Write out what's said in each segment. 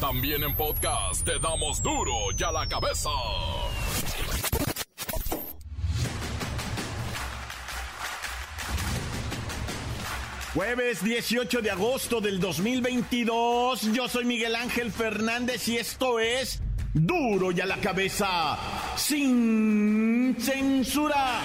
También en podcast te damos duro y a la cabeza. Jueves 18 de agosto del 2022, yo soy Miguel Ángel Fernández y esto es duro y a la cabeza, sin censura.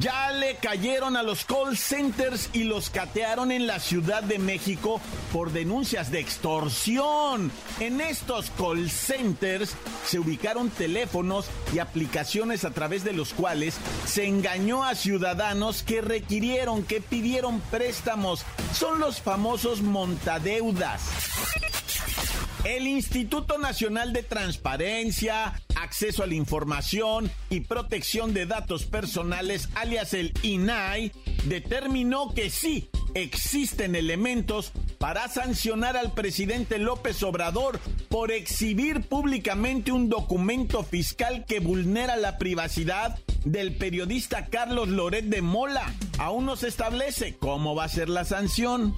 Ya le cayeron a los call centers y los catearon en la Ciudad de México por denuncias de extorsión. En estos call centers se ubicaron teléfonos y aplicaciones a través de los cuales se engañó a ciudadanos que requirieron, que pidieron préstamos. Son los famosos montadeudas. El Instituto Nacional de Transparencia, Acceso a la Información y Protección de Datos Personales, alias el INAI, determinó que sí existen elementos para sancionar al presidente López Obrador por exhibir públicamente un documento fiscal que vulnera la privacidad del periodista Carlos Loret de Mola. Aún no se establece cómo va a ser la sanción.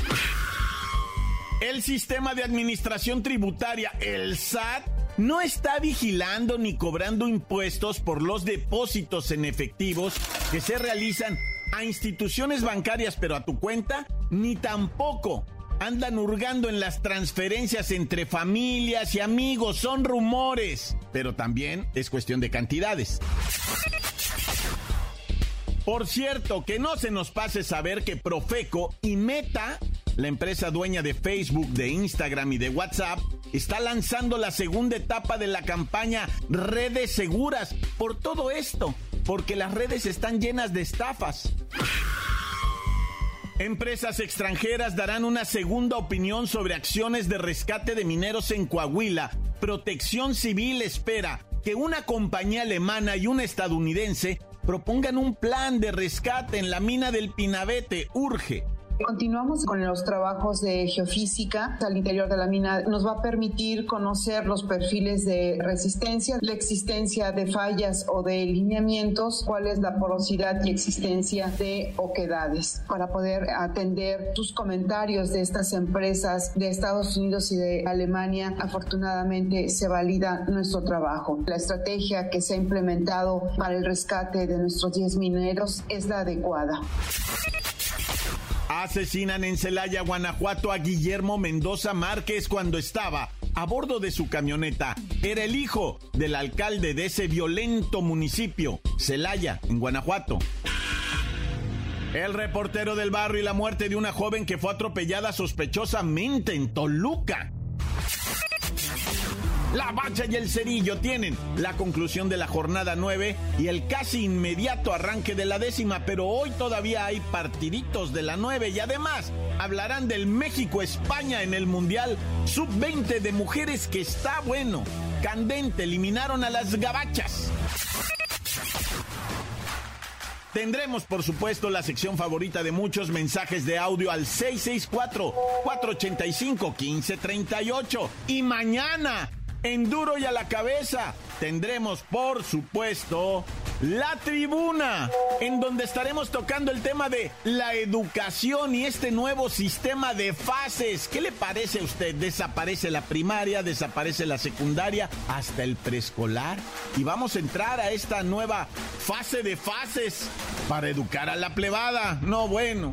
El sistema de administración tributaria, el SAT, no está vigilando ni cobrando impuestos por los depósitos en efectivos que se realizan a instituciones bancarias, pero a tu cuenta, ni tampoco andan hurgando en las transferencias entre familias y amigos. Son rumores, pero también es cuestión de cantidades. Por cierto, que no se nos pase saber que Profeco y Meta la empresa dueña de Facebook, de Instagram y de WhatsApp, está lanzando la segunda etapa de la campaña Redes Seguras. Por todo esto, porque las redes están llenas de estafas. Empresas extranjeras darán una segunda opinión sobre acciones de rescate de mineros en Coahuila. Protección Civil espera que una compañía alemana y una estadounidense propongan un plan de rescate en la mina del Pinabete. Urge. Continuamos con los trabajos de geofísica al interior de la mina. Nos va a permitir conocer los perfiles de resistencia, la existencia de fallas o de lineamientos, cuál es la porosidad y existencia de oquedades para poder atender tus comentarios de estas empresas de Estados Unidos y de Alemania. Afortunadamente se valida nuestro trabajo. La estrategia que se ha implementado para el rescate de nuestros 10 mineros es la adecuada. Asesinan en Celaya, Guanajuato a Guillermo Mendoza Márquez cuando estaba a bordo de su camioneta. Era el hijo del alcalde de ese violento municipio, Celaya, en Guanajuato. El reportero del barrio y la muerte de una joven que fue atropellada sospechosamente en Toluca. La Bacha y el Cerillo tienen la conclusión de la jornada 9 y el casi inmediato arranque de la décima, pero hoy todavía hay partiditos de la 9 y además hablarán del México-España en el Mundial Sub-20 de mujeres que está bueno. Candente, eliminaron a las gabachas. Tendremos, por supuesto, la sección favorita de muchos mensajes de audio al 664-485-1538. Y mañana en duro y a la cabeza tendremos, por supuesto, la tribuna, en donde estaremos tocando el tema de la educación y este nuevo sistema de fases. ¿Qué le parece a usted? Desaparece la primaria, desaparece la secundaria, hasta el preescolar. Y vamos a entrar a esta nueva fase de fases para educar a la plebada. No, bueno.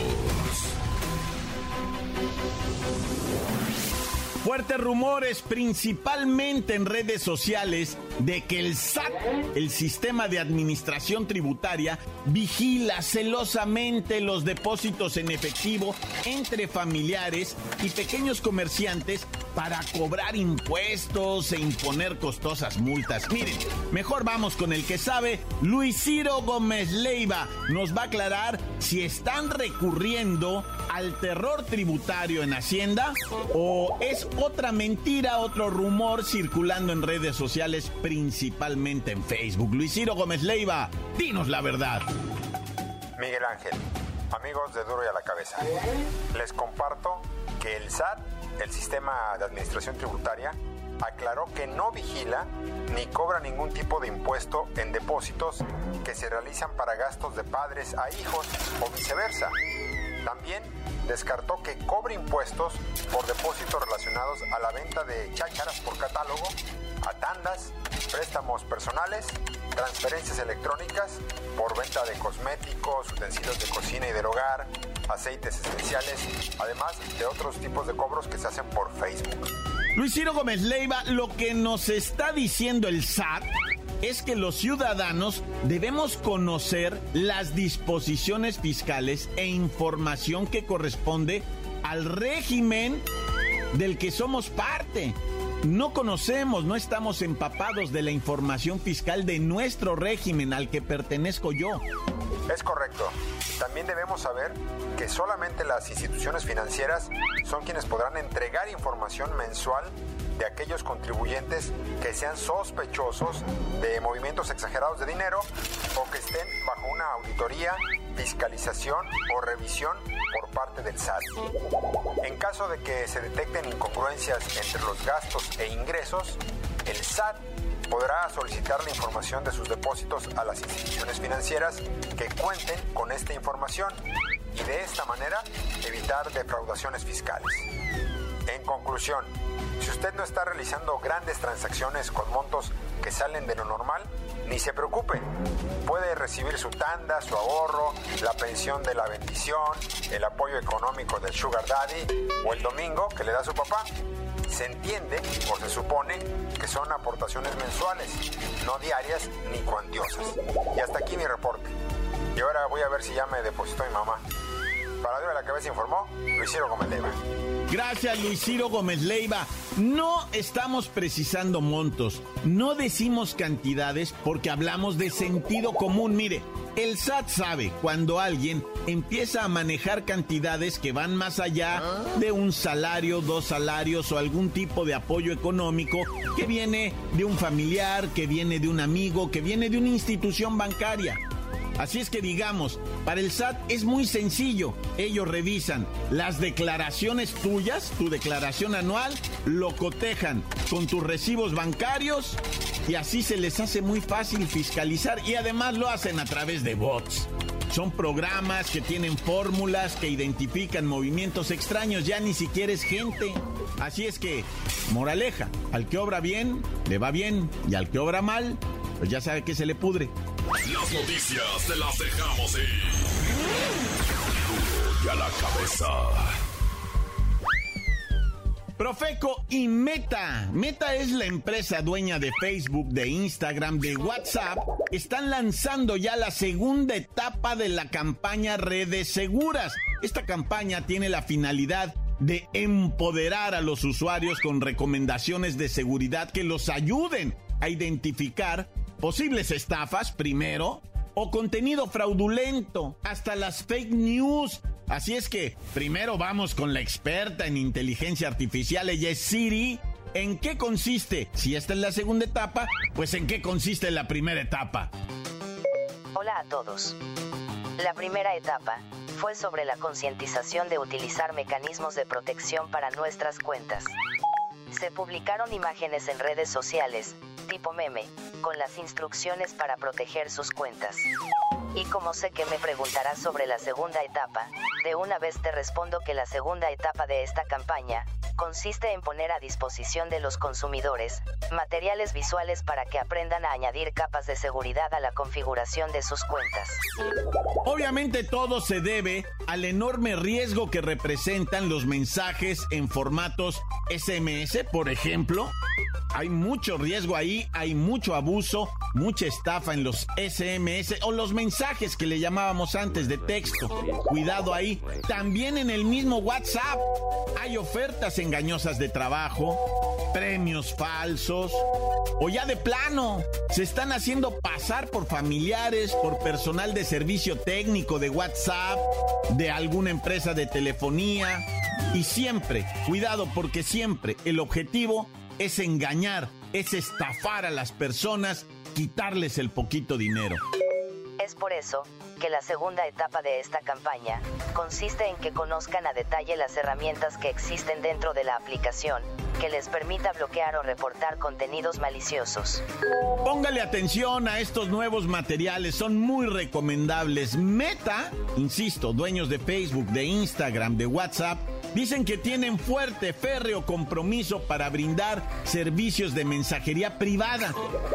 Fuertes rumores, principalmente en redes sociales, de que el SAT, el Sistema de Administración Tributaria, vigila celosamente los depósitos en efectivo entre familiares y pequeños comerciantes para cobrar impuestos e imponer costosas multas. Miren, mejor vamos con el que sabe, Luis Ciro Gómez Leiva nos va a aclarar si están recurriendo al terror tributario en Hacienda o es otra mentira, otro rumor circulando en redes sociales, principalmente en Facebook. Luis Ciro Gómez Leiva, dinos la verdad. Miguel Ángel, amigos de Duro y a la Cabeza, les comparto que el SAT el sistema de administración tributaria aclaró que no vigila ni cobra ningún tipo de impuesto en depósitos que se realizan para gastos de padres a hijos o viceversa. También descartó que cobre impuestos por depósitos relacionados a la venta de chácharas por catálogo, a tandas, préstamos personales, transferencias electrónicas por venta de cosméticos, utensilios de cocina y del hogar, aceites esenciales, además de otros tipos de cobros que se hacen por Facebook. Luis Ciro Gómez Leiva, lo que nos está diciendo el SAT es que los ciudadanos debemos conocer las disposiciones fiscales e información que corresponde al régimen del que somos parte. No conocemos, no estamos empapados de la información fiscal de nuestro régimen al que pertenezco yo. Es correcto. También debemos saber que solamente las instituciones financieras son quienes podrán entregar información mensual de aquellos contribuyentes que sean sospechosos de movimientos exagerados de dinero o que estén bajo una auditoría, fiscalización o revisión por parte del SAT. En caso de que se detecten incongruencias entre los gastos e ingresos, el SAT podrá solicitar la información de sus depósitos a las instituciones financieras que cuenten con esta información y de esta manera evitar defraudaciones fiscales. En conclusión, si usted no está realizando grandes transacciones con montos que salen de lo normal, ni se preocupe. Puede recibir su tanda, su ahorro, la pensión de la bendición, el apoyo económico del Sugar Daddy o el domingo que le da su papá. Se entiende o se supone que son aportaciones mensuales, no diarias ni cuantiosas. Y hasta aquí mi reporte. Y ahora voy a ver si ya me depositó mi mamá. Para de la cabeza informó Luis Ciro Gómez Leiva. Gracias Luis Ciro Gómez Leiva. No estamos precisando montos, no decimos cantidades porque hablamos de sentido común. Mire, el SAT sabe cuando alguien empieza a manejar cantidades que van más allá de un salario, dos salarios o algún tipo de apoyo económico que viene de un familiar, que viene de un amigo, que viene de una institución bancaria. Así es que digamos, para el SAT es muy sencillo. Ellos revisan las declaraciones tuyas, tu declaración anual, lo cotejan con tus recibos bancarios y así se les hace muy fácil fiscalizar y además lo hacen a través de bots. Son programas que tienen fórmulas que identifican movimientos extraños, ya ni siquiera es gente. Así es que, moraleja, al que obra bien, le va bien, y al que obra mal, pues ya sabe que se le pudre. Las noticias te las dejamos ir. Y a la cabeza. Profeco y Meta. Meta es la empresa dueña de Facebook, de Instagram, de WhatsApp. Están lanzando ya la segunda etapa de la campaña Redes Seguras. Esta campaña tiene la finalidad de empoderar a los usuarios con recomendaciones de seguridad que los ayuden a identificar posibles estafas primero o contenido fraudulento, hasta las fake news. Así es que primero vamos con la experta en inteligencia artificial, ella es Siri. ¿En qué consiste? Si esta es la segunda etapa, pues en qué consiste la primera etapa. Hola a todos. La primera etapa fue sobre la concientización de utilizar mecanismos de protección para nuestras cuentas. Se publicaron imágenes en redes sociales, tipo meme, con las instrucciones para proteger sus cuentas. Y como sé que me preguntarás sobre la segunda etapa, de una vez te respondo que la segunda etapa de esta campaña, consiste en poner a disposición de los consumidores materiales visuales para que aprendan a añadir capas de seguridad a la configuración de sus cuentas. Obviamente todo se debe al enorme riesgo que representan los mensajes en formatos SMS, por ejemplo. Hay mucho riesgo ahí, hay mucho abuso, mucha estafa en los SMS o los mensajes que le llamábamos antes de texto. Cuidado ahí. También en el mismo WhatsApp hay ofertas engañosas de trabajo, premios falsos o ya de plano se están haciendo pasar por familiares, por personal de servicio técnico de WhatsApp, de alguna empresa de telefonía. Y siempre, cuidado porque siempre el objetivo es engañar, es estafar a las personas, quitarles el poquito dinero. Es por eso que la segunda etapa de esta campaña consiste en que conozcan a detalle las herramientas que existen dentro de la aplicación que les permita bloquear o reportar contenidos maliciosos. Póngale atención a estos nuevos materiales, son muy recomendables. Meta, insisto, dueños de Facebook, de Instagram, de WhatsApp, Dicen que tienen fuerte, férreo compromiso para brindar servicios de mensajería privada.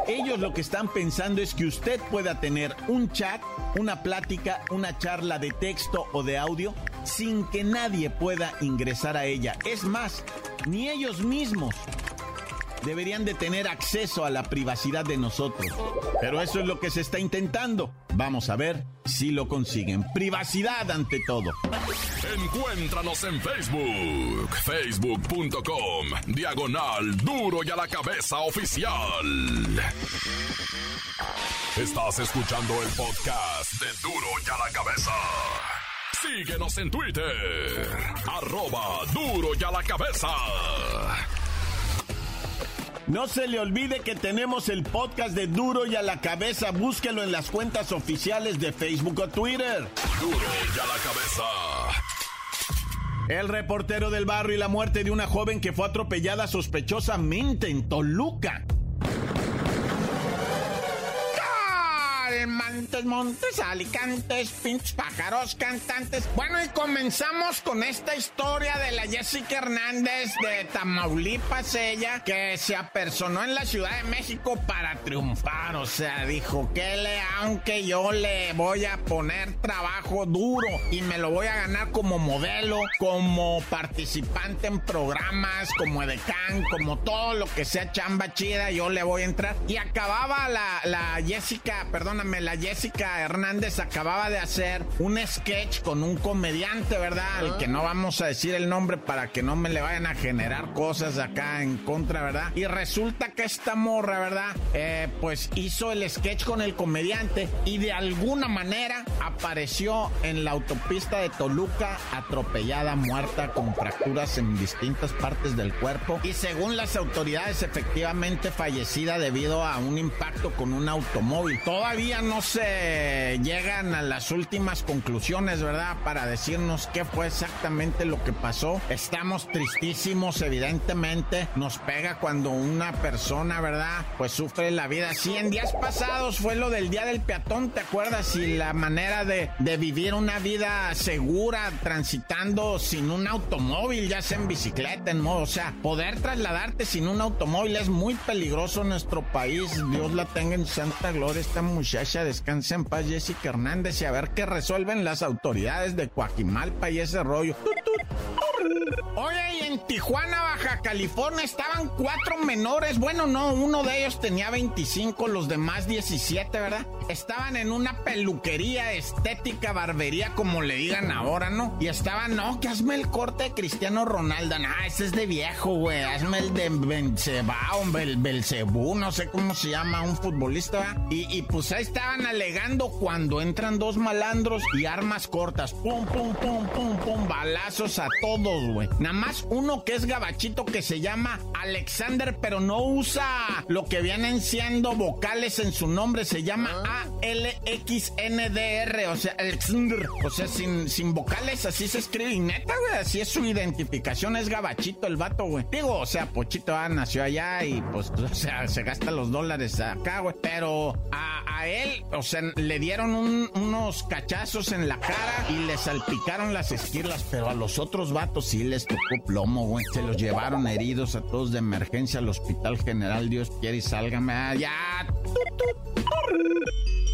Ellos lo que están pensando es que usted pueda tener un chat, una plática, una charla de texto o de audio sin que nadie pueda ingresar a ella. Es más, ni ellos mismos deberían de tener acceso a la privacidad de nosotros. Pero eso es lo que se está intentando. Vamos a ver si lo consiguen. Privacidad ante todo. Encuéntranos en Facebook, facebook.com, diagonal duro y a la cabeza oficial. Estás escuchando el podcast de duro y a la cabeza. Síguenos en Twitter, arroba duro y a la cabeza. No se le olvide que tenemos el podcast de Duro y a la cabeza. Búsquelo en las cuentas oficiales de Facebook o Twitter. Duro y a la cabeza. El reportero del barrio y la muerte de una joven que fue atropellada sospechosamente en Toluca. Montes, montes, alicantes, pinches pájaros, cantantes. Bueno, y comenzamos con esta historia de la Jessica Hernández de Tamaulipas, ella, que se apersonó en la Ciudad de México para triunfar. O sea, dijo que le, aunque yo le voy a poner trabajo duro y me lo voy a ganar como modelo, como participante en programas, como edecán, como todo lo que sea chamba chida, yo le voy a entrar. Y acababa la, la Jessica, perdóname, la Jessica Hernández acababa de hacer un sketch con un comediante, ¿verdad? Al que no vamos a decir el nombre para que no me le vayan a generar cosas acá en contra, ¿verdad? Y resulta que esta morra, ¿verdad? Eh, pues hizo el sketch con el comediante y de alguna manera apareció en la autopista de Toluca atropellada, muerta, con fracturas en distintas partes del cuerpo y según las autoridades efectivamente fallecida debido a un impacto con un automóvil. Todavía no se llegan a las últimas conclusiones, ¿verdad? Para decirnos qué fue exactamente lo que pasó. Estamos tristísimos, evidentemente. Nos pega cuando una persona, ¿verdad? Pues sufre la vida. Sí, en días pasados fue lo del Día del Peatón, ¿te acuerdas? Y la manera de, vivir una vida segura, transitando sin un automóvil, ya sea en bicicleta, en modo. O sea, poder trasladarte sin un automóvil es muy peligroso en nuestro país. Dios la tenga en santa gloria, esta muchacha de descanse en paz Jessica Hernández y a ver qué resuelven las autoridades de Coajimalpa y ese rollo. Oye, y en Tijuana, Baja California, estaban cuatro menores. Bueno, no, uno de ellos tenía 25, los demás 17, ¿verdad? Estaban en una peluquería, estética, barbería, como le digan ahora, ¿no? Y estaban, no, que hazme el corte de Cristiano Ronaldo. Ah, ese es de viejo, güey. Hazme el de Benzeba, el Belcebú, no sé cómo se llama, un futbolista. Y, y pues ahí estaban alegando cuando entran dos malandros y armas cortas. Pum, pum, pum, pum, pum, balazos a todos, güey. Nada más uno que es gabachito que se llama Alexander, pero no usa lo que vienen siendo vocales en su nombre. Se llama A-L-X-N-D-R, o sea. O sea, sin, sin vocales, así se escribe. Y neta, güey, así es su identificación. Es gabachito el vato, güey. Digo, o sea, Pochito ah, nació allá y pues, o sea, se gasta los dólares acá, güey. Pero a, a él, o sea, le dieron unos cachazos en la cara y le salpicaron las esquirlas, pero a los otros vatos sí les tocó plomo, güey. Se los llevaron heridos a todos de emergencia al Hospital General. Dios quiere y sálgame. Ah, ya.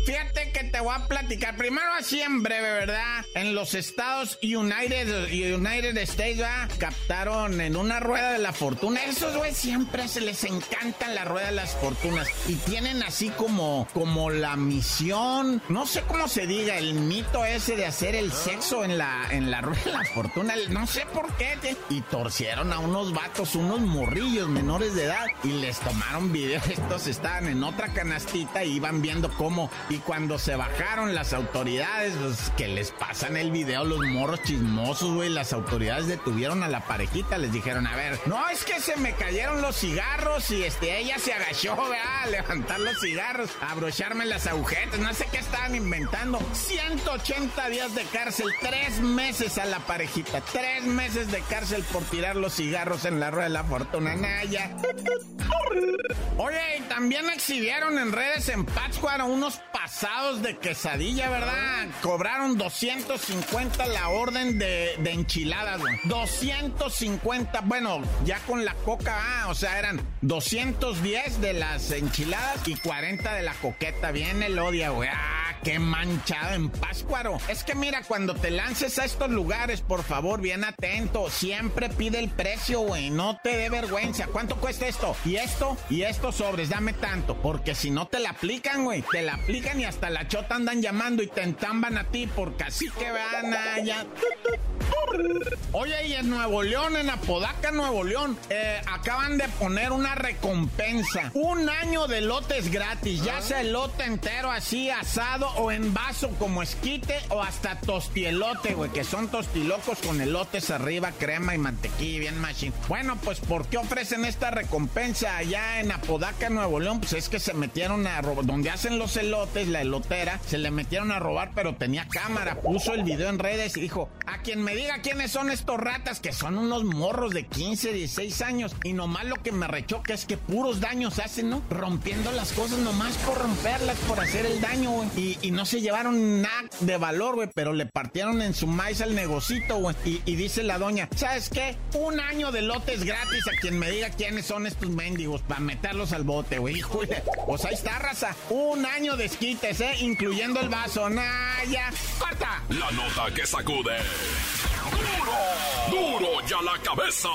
Fíjate que te voy a platicar. Primero así en breve, ¿verdad? En los Estados United, United States. Captaron en una rueda de la fortuna. Esos, güey, siempre se les encantan la rueda de las fortunas. Y tienen así como, como la misión, no sé cómo se diga, el mito ese de hacer el sexo en la, en la rueda de la fortuna. No sé por qué. Y torcieron a unos vatos, unos morrillos menores de edad. Y les tomaron videos. Estos estaban en otra canastita y iban viendo cómo. Y cuando se bajaron las autoridades, pues, que les pasan el video, los morros chismosos, güey, las autoridades detuvieron a la parejita, les dijeron, a ver, no es que se me cayeron los cigarros y este, ella se agachó, ¿verdad? A levantar los cigarros, a abrocharme las agujetas, no sé qué estaban inventando. 180 días de cárcel, tres meses a la parejita, tres meses de cárcel por tirar los cigarros en la rueda de la fortuna, Naya. Oye, y también exhibieron en redes en Pátzcuaro unos pasados de quesadilla, ¿verdad? Cobraron 250 la orden de, enchiladas, güey. 250, bueno, ya con la coca, ah, o sea, eran 210 de las enchiladas y 40 de la coqueta. Viene el odia, güey. Ah, qué manchado en Páscuaro. Es que mira, cuando te lances a estos lugares, por favor, bien atento. Siempre pide el precio, güey. No te dé vergüenza. ¿Cuánto cuesta esto? Y esto, y estos sobres, dame tanto. Porque si no te la aplican, güey. Te la aplican y hasta la chota andan llamando y te entamban a ti porque así que vean allá. Oye, y en Nuevo León, en Apodaca, Nuevo León, eh, acaban de poner una recompensa. Un año de lotes gratis, ya sea el lote entero así, asado o en vaso como esquite o hasta tostielote, güey, que son tostilocos con elotes arriba, crema y mantequilla, bien machine. Bueno, pues ¿por qué ofrecen esta recompensa allá en Apodaca, Nuevo León? Pues es que se metieron a robar, donde hacen los elotes, la elotera, se le metieron a robar, pero tenía cámara, puso el video en redes y dijo, a quien me diga quiénes son estos ratas, que son unos morros de 15, 16 años, y nomás lo que me rechoca es que puros daños hacen, ¿no? Rompiendo las cosas nomás por romperlas, por hacer el daño, güey. Y, y no se llevaron nada de valor, güey, pero le partieron en su maíz al negocito, güey. Y, dice la doña, ¿sabes qué? Un año de lotes gratis a quien me diga quiénes son estos mendigos para meterlos al bote, güey. Híjole, pues ahí está, raza. Un año de esquites, ¿eh? Incluyendo el vaso. Naya, corta. La nota que sacude. ¡Duro! ¡Duro ya la cabeza!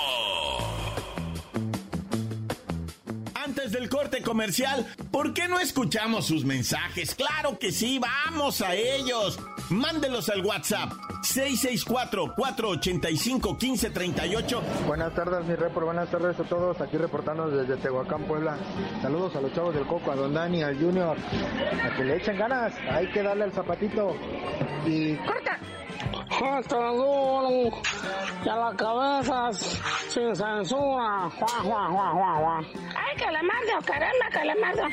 Antes del corte comercial, ¿por qué no escuchamos sus mensajes? Claro que sí, vamos a ellos. Mándelos al WhatsApp 664-485-1538. Buenas tardes, mi report. Buenas tardes a todos. Aquí reportando desde Tehuacán, Puebla. Saludos a los chavos del Coco, a Don Dani, al Junior. A que le echen ganas. Hay que darle al zapatito. Y corta. Hasta duro, y a la cabeza sin censura. Ay, que le mande, caramba, que le mande.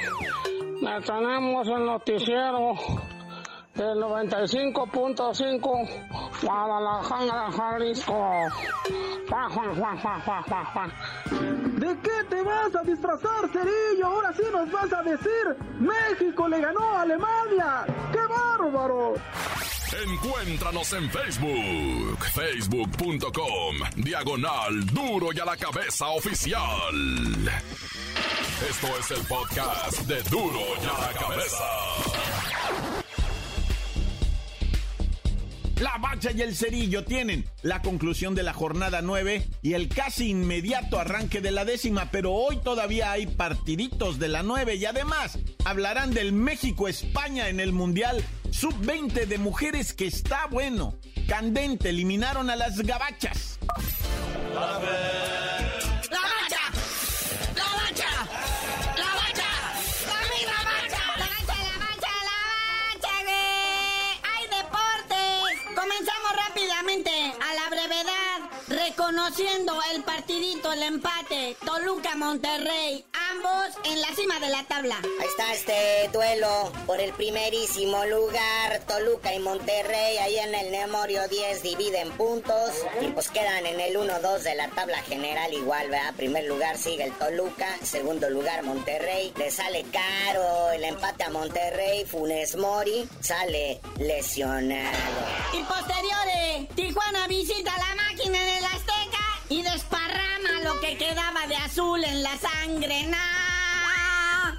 Le tenemos el noticiero del 95.5 Guadalajara, Jalisco. ¿De qué te vas a disfrazar, Cerillo? Ahora sí nos vas a decir, México le ganó a Alemania. ¡Qué bárbaro! Encuéntranos en Facebook, facebook.com, diagonal duro y a la cabeza oficial. Esto es el podcast de duro y a la cabeza. La Bacha y el Cerillo tienen la conclusión de la jornada 9 y el casi inmediato arranque de la décima, pero hoy todavía hay partiditos de la 9 y además hablarán del México-España en el Mundial Sub-20 de mujeres que está bueno. Candente, eliminaron a las gabachas. ¡La brevedad, reconociendo el partidito, el empate, Toluca-Monterrey en la cima de la tabla. Ahí está este duelo por el primerísimo lugar. Toluca y Monterrey ahí en el Nemorio 10 dividen puntos y pues quedan en el 1-2 de la tabla general igual, ¿verdad? Primer lugar sigue el Toluca, segundo lugar Monterrey. Le sale caro el empate a Monterrey. Funes Mori sale lesionado. Y posteriores, Tijuana visita la máquina en el que quedaba de azul en la sangre. ¡Nah!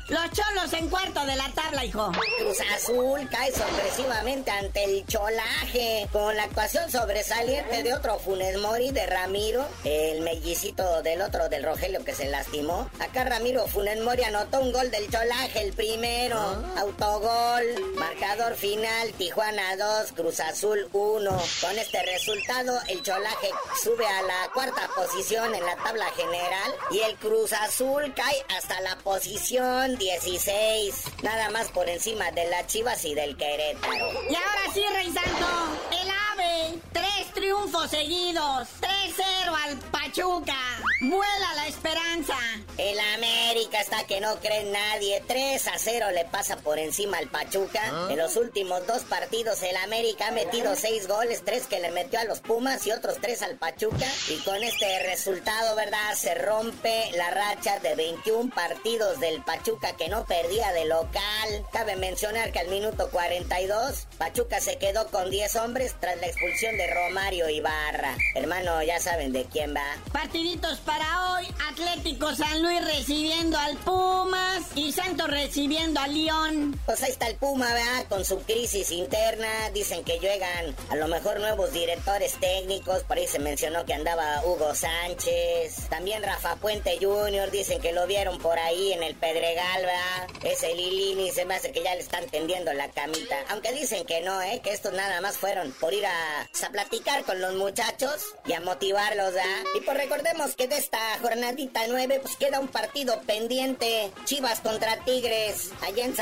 Los cholos en cuarto de la tabla, hijo. Cruz Azul cae sorpresivamente ante el cholaje con la actuación sobresaliente de otro Funes Mori de Ramiro, el mellicito del otro del Rogelio que se lastimó. Acá Ramiro Funes Mori anotó un gol del cholaje, el primero, autogol, marcador final, Tijuana 2, Cruz Azul 1. Con este resultado, el cholaje sube a la cuarta posición en la tabla general y el Cruz Azul cae hasta la posición 16, nada más por encima de las Chivas y del Querétaro. Y ahora sí, Rey Santo, el AVE, tres triunfos seguidos, 3-0 al Pachuca, vuela la esperanza. El América está que no cree en nadie, 3 a 0 le pasa por encima al Pachuca. En los últimos dos partidos el América ha metido 6 goles, 3 que le metió a los Pumas y otros 3 al Pachuca. Y con este resultado, ¿verdad? Se rompe la racha de 21 partidos del Pachuca que no perdía de local. Cabe mencionar que al minuto 42, Pachuca se quedó con 10 hombres tras la expulsión de Romario Ibarra. Hermano, ya saben de quién va. Partiditos para hoy, Atlético San Luis recibiendo al Pumas y Santos recibiendo al León. Pues ahí está el Puma, ¿verdad? Con su crisis interna. Dicen que llegan a lo mejor nuevos directores técnicos. Por ahí se mencionó que andaba Hugo Sánchez. También Rafa Puente Jr. Dicen que lo vieron por ahí en el Pedregal, ¿verdad? Ese Lilini se me hace que ya le están tendiendo la camita. Aunque dicen que no, ¿eh? Que estos nada más fueron por ir a, a platicar con los muchachos y a motivarlos, ¿verdad? Y pues recordemos que de esta jornadita 9 pues queda un partido pendiente. Chivas contra Tigres. Allá en.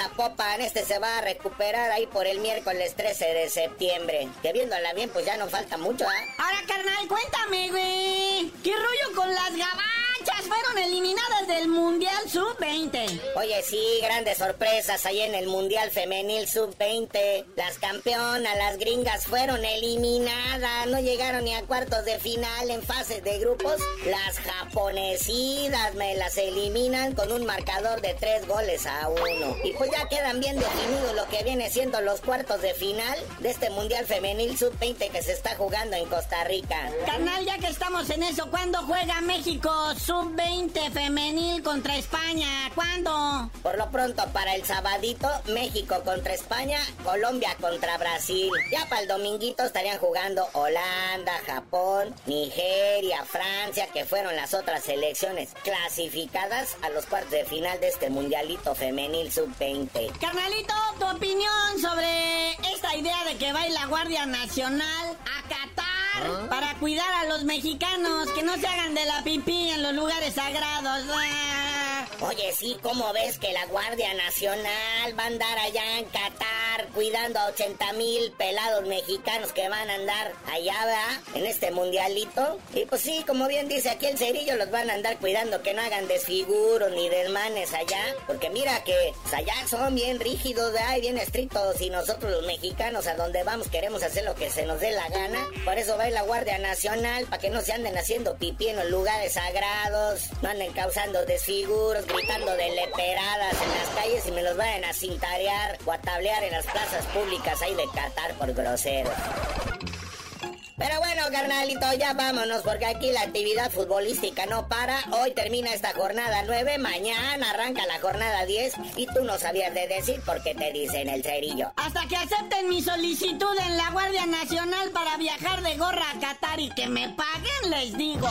Este se va a recuperar ahí por el miércoles 13 de septiembre. Que viéndola bien, pues ya no falta mucho, ¿ah? Ahora, carnal, cuéntame, güey. ¿Qué rollo con las Fueron eliminadas del Mundial Sub-20. Oye, sí, grandes sorpresas ahí en el Mundial Femenil Sub-20. Las campeonas, las gringas, fueron eliminadas. No llegaron ni a cuartos de final en fase de grupos. Las japonesidas me las eliminan con un marcador de tres goles a uno. Y pues ya quedan bien definidos lo que viene siendo los cuartos de final de este Mundial Femenil Sub-20 que se está jugando en Costa Rica. Carnal, ya que estamos en eso, ¿cuándo juega México Sub-20 femenil contra España? ¿Cuándo? Por lo pronto, para el sabadito, México contra España, Colombia contra Brasil. Ya para el dominguito estarían jugando Holanda, Japón, Nigeria, Francia, que fueron las otras selecciones clasificadas a los cuartos de final de este mundialito femenil sub-20. Carnalito, tu opinión sobre esta idea de que va a ir la Guardia Nacional a Qatar para cuidar a los mexicanos, que no se hagan de la pipí en los lugares sagrados. Ah. Oye, sí, ¿cómo ves que la Guardia Nacional va a andar allá en Qatar cuidando a 80 mil pelados mexicanos que van a andar allá, ¿verdad? En este mundialito. Y pues sí, como bien dice aquí el cerillo, los van a andar cuidando que no hagan desfiguros ni desmanes allá. Porque mira que pues, allá son bien rígidos, ¿verdad? Y bien estrictos. Y nosotros los mexicanos a donde vamos queremos hacer lo que se nos dé la gana. Por eso va a ir la Guardia Nacional, para que no se anden haciendo pipí en los lugares sagrados. No anden causando desfiguros, gritando de leperadas en las calles y me los vayan a cintarear o a tablear en las plazas públicas ahí de Qatar por groseros. Pero bueno, carnalito, ya vámonos porque aquí la actividad futbolística no para. Hoy termina esta jornada 9, mañana arranca la jornada 10 y tú no sabías de decir por qué te dicen el cerillo. Hasta que acepten mi solicitud en la Guardia Nacional para viajar de gorra a Qatar y que me paguen, les digo.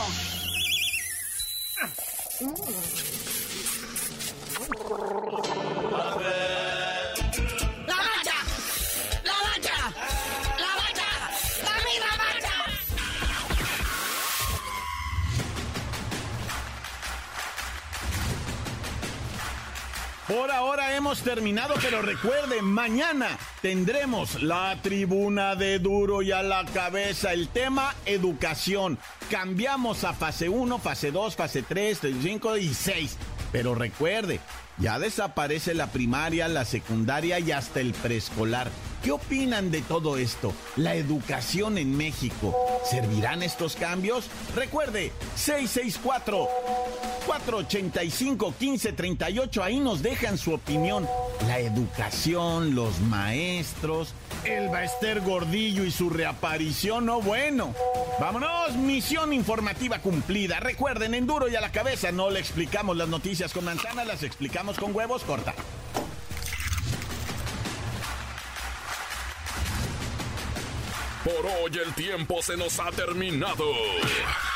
Por ahora hemos terminado, pero recuerde, mañana tendremos la tribuna de duro y a la cabeza. El tema educación. Cambiamos a fase 1, fase 2, fase 3, 5 y 6. Pero recuerde, ya desaparece la primaria, la secundaria y hasta el preescolar. ¿Qué opinan de todo esto? ¿La educación en México? ¿Servirán estos cambios? Recuerde, 664-485-1538, ahí nos dejan su opinión. La educación, los maestros, el Baester Gordillo y su reaparición, no bueno. Vámonos, misión informativa cumplida. Recuerden, en duro y a la cabeza no le explicamos las noticias con manzana, las explicamos con huevos, corta. Por hoy el tiempo se nos ha terminado.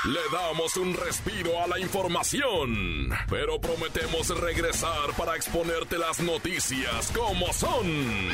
Le damos un respiro a la información, pero prometemos regresar para exponerte las noticias como son.